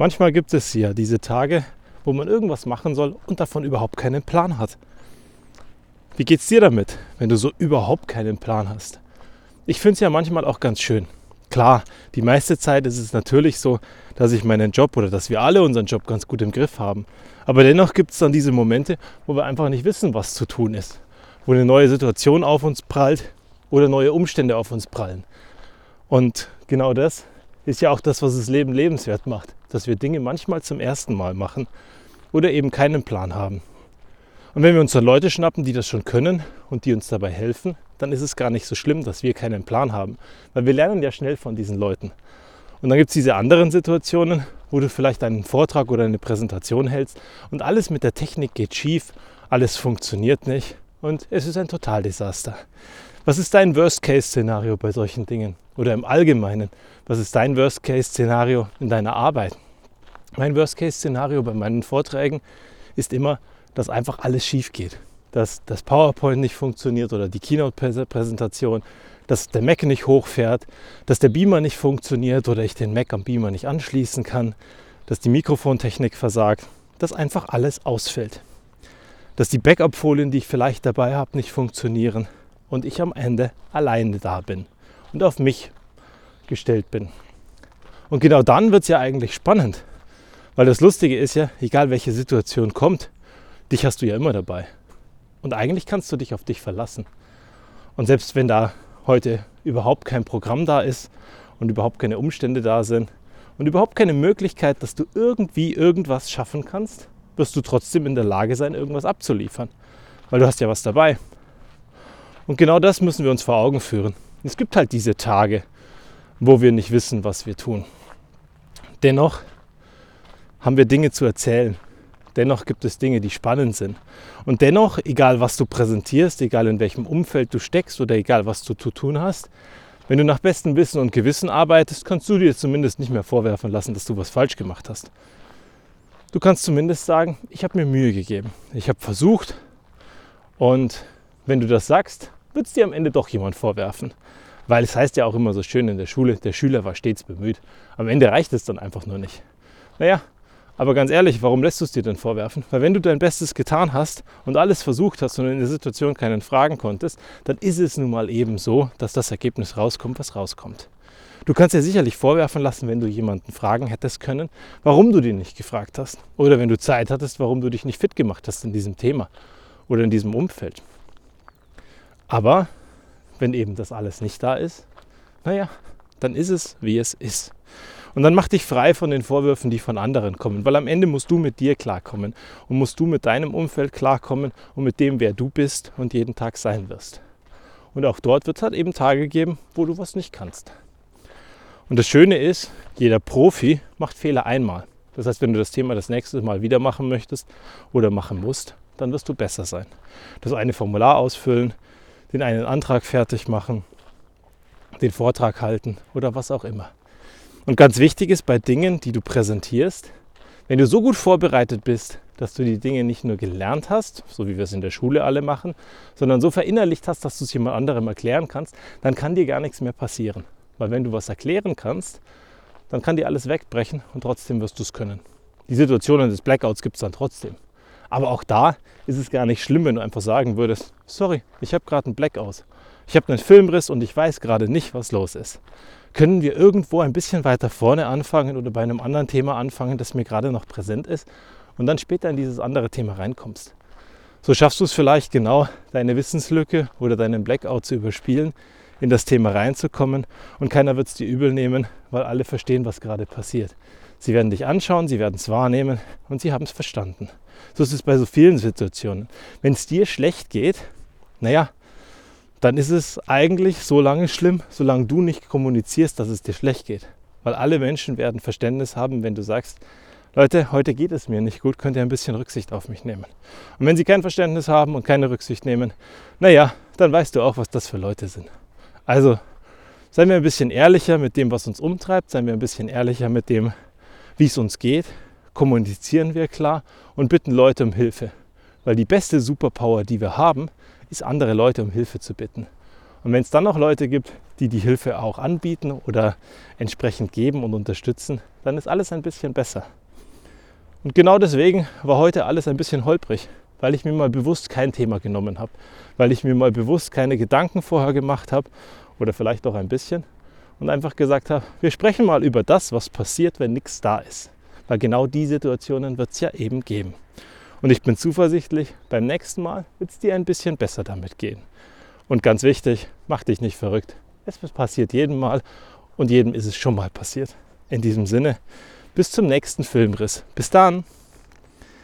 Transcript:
Manchmal gibt es ja diese Tage, wo man irgendwas machen soll und davon überhaupt keinen Plan hat. Wie geht's dir damit, wenn du so überhaupt keinen Plan hast? Ich finde es ja manchmal auch ganz schön. Klar, die meiste Zeit ist es natürlich so, dass ich meinen Job oder dass wir alle unseren Job ganz gut im Griff haben. Aber dennoch gibt es dann diese Momente, wo wir einfach nicht wissen, was zu tun ist. Wo eine neue Situation auf uns prallt oder neue Umstände auf uns prallen. Und genau das ist ja auch das, was das Leben lebenswert macht. Dass wir Dinge manchmal zum ersten Mal machen oder eben keinen Plan haben. Und wenn wir uns dann Leute schnappen, die das schon können und die uns dabei helfen, dann ist es gar nicht so schlimm, dass wir keinen Plan haben. Weil wir lernen ja schnell von diesen Leuten. Und dann gibt es diese anderen Situationen, wo du vielleicht einen Vortrag oder eine Präsentation hältst und alles mit der Technik geht schief, alles funktioniert nicht und es ist ein Totaldesaster. Was ist dein Worst-Case-Szenario bei solchen Dingen? Oder im Allgemeinen, was ist dein Worst-Case-Szenario in deiner Arbeit? Mein Worst-Case-Szenario bei meinen Vorträgen ist immer, dass einfach alles schief geht. Dass das PowerPoint nicht funktioniert oder die Keynote-Präsentation, dass der Mac nicht hochfährt, dass der Beamer nicht funktioniert oder ich den Mac am Beamer nicht anschließen kann, dass die Mikrofontechnik versagt, dass einfach alles ausfällt. Dass die Backup-Folien, die ich vielleicht dabei habe, nicht funktionieren und ich am Ende alleine da bin und auf mich gestellt bin. Und genau dann wird es ja eigentlich spannend, weil das Lustige ist ja, egal welche Situation kommt, dich hast du ja immer dabei. Und eigentlich kannst du dich auf dich verlassen. Und selbst wenn da heute überhaupt kein Programm da ist und überhaupt keine Umstände da sind und überhaupt keine Möglichkeit, dass du irgendwie irgendwas schaffen kannst, wirst du trotzdem in der Lage sein, irgendwas abzuliefern. Weil du hast ja was dabei. Und genau das müssen wir uns vor Augen führen. Es gibt halt diese Tage, wo wir nicht wissen, was wir tun. Dennoch haben wir Dinge zu erzählen. Dennoch gibt es Dinge, die spannend sind. Und dennoch, egal was du präsentierst, egal in welchem Umfeld du steckst oder egal was du zu tun hast, wenn du nach bestem Wissen und Gewissen arbeitest, kannst du dir zumindest nicht mehr vorwerfen lassen, dass du was falsch gemacht hast. Du kannst zumindest sagen, ich habe mir Mühe gegeben. Ich habe versucht. Und wenn du das sagst, wird es dir am Ende doch jemand vorwerfen. Weil es heißt ja auch immer so schön in der Schule, der Schüler war stets bemüht. Am Ende reicht es dann einfach nur nicht. Naja, aber ganz ehrlich, warum lässt du es dir denn vorwerfen? Weil wenn du dein Bestes getan hast und alles versucht hast und in der Situation keinen fragen konntest, dann ist es nun mal eben so, dass das Ergebnis rauskommt, was rauskommt. Du kannst dir sicherlich vorwerfen lassen, wenn du jemanden fragen hättest können, warum du den nicht gefragt hast. Oder wenn du Zeit hattest, warum du dich nicht fit gemacht hast in diesem Thema oder in diesem Umfeld. Aber wenn eben das alles nicht da ist, naja, dann ist es, wie es ist. Und dann mach dich frei von den Vorwürfen, die von anderen kommen, weil am Ende musst du mit dir klarkommen und musst du mit deinem Umfeld klarkommen und mit dem, wer du bist und jeden Tag sein wirst. Und auch dort wird es halt eben Tage geben, wo du was nicht kannst. Und das Schöne ist, jeder Profi macht Fehler einmal. Das heißt, wenn du das Thema das nächste Mal wieder machen möchtest oder machen musst, dann wirst du besser sein. Das eine Formular ausfüllen, den einen Antrag fertig machen, den Vortrag halten oder was auch immer. Und ganz wichtig ist bei Dingen, die du präsentierst, wenn du so gut vorbereitet bist, dass du die Dinge nicht nur gelernt hast, so wie wir es in der Schule alle machen, sondern so verinnerlicht hast, dass du es jemand anderem erklären kannst, dann kann dir gar nichts mehr passieren. Weil wenn du was erklären kannst, dann kann dir alles wegbrechen und trotzdem wirst du es können. Die Situationen des Blackouts gibt es dann trotzdem. Aber auch da ist es gar nicht schlimm, wenn du einfach sagen würdest, sorry, ich habe gerade einen Blackout. Ich habe einen Filmriss und ich weiß gerade nicht, was los ist. Können wir irgendwo ein bisschen weiter vorne anfangen oder bei einem anderen Thema anfangen, das mir gerade noch präsent ist und dann später in dieses andere Thema reinkommst? So schaffst du es vielleicht genau, deine Wissenslücke oder deinen Blackout zu überspielen, in das Thema reinzukommen und keiner wird es dir übel nehmen, weil alle verstehen, was gerade passiert. Sie werden dich anschauen, sie werden es wahrnehmen und sie haben es verstanden. So ist es bei so vielen Situationen. Wenn es dir schlecht geht, naja, dann ist es eigentlich so lange schlimm, solange du nicht kommunizierst, dass es dir schlecht geht. Weil alle Menschen werden Verständnis haben, wenn du sagst, Leute, heute geht es mir nicht gut, könnt ihr ein bisschen Rücksicht auf mich nehmen. Und wenn sie kein Verständnis haben und keine Rücksicht nehmen, naja, dann weißt du auch, was das für Leute sind. Also seien wir ein bisschen ehrlicher mit dem, was uns umtreibt, seien wir ein bisschen ehrlicher mit dem, wie es uns geht kommunizieren wir klar und bitten Leute um Hilfe. Weil die beste Superpower, die wir haben, ist andere Leute um Hilfe zu bitten. Und wenn es dann noch Leute gibt, die die Hilfe auch anbieten oder entsprechend geben und unterstützen, dann ist alles ein bisschen besser. Und genau deswegen war heute alles ein bisschen holprig, weil ich mir mal bewusst kein Thema genommen habe, weil ich mir mal bewusst keine Gedanken vorher gemacht habe oder vielleicht auch ein bisschen und einfach gesagt habe, wir sprechen mal über das, was passiert, wenn nichts da ist. Weil genau die Situationen wird es ja eben geben. Und ich bin zuversichtlich, beim nächsten Mal wird es dir ein bisschen besser damit gehen. Und ganz wichtig, mach dich nicht verrückt. Es passiert jedem Mal und jedem ist es schon mal passiert. In diesem Sinne, bis zum nächsten Filmriss. Bis dann!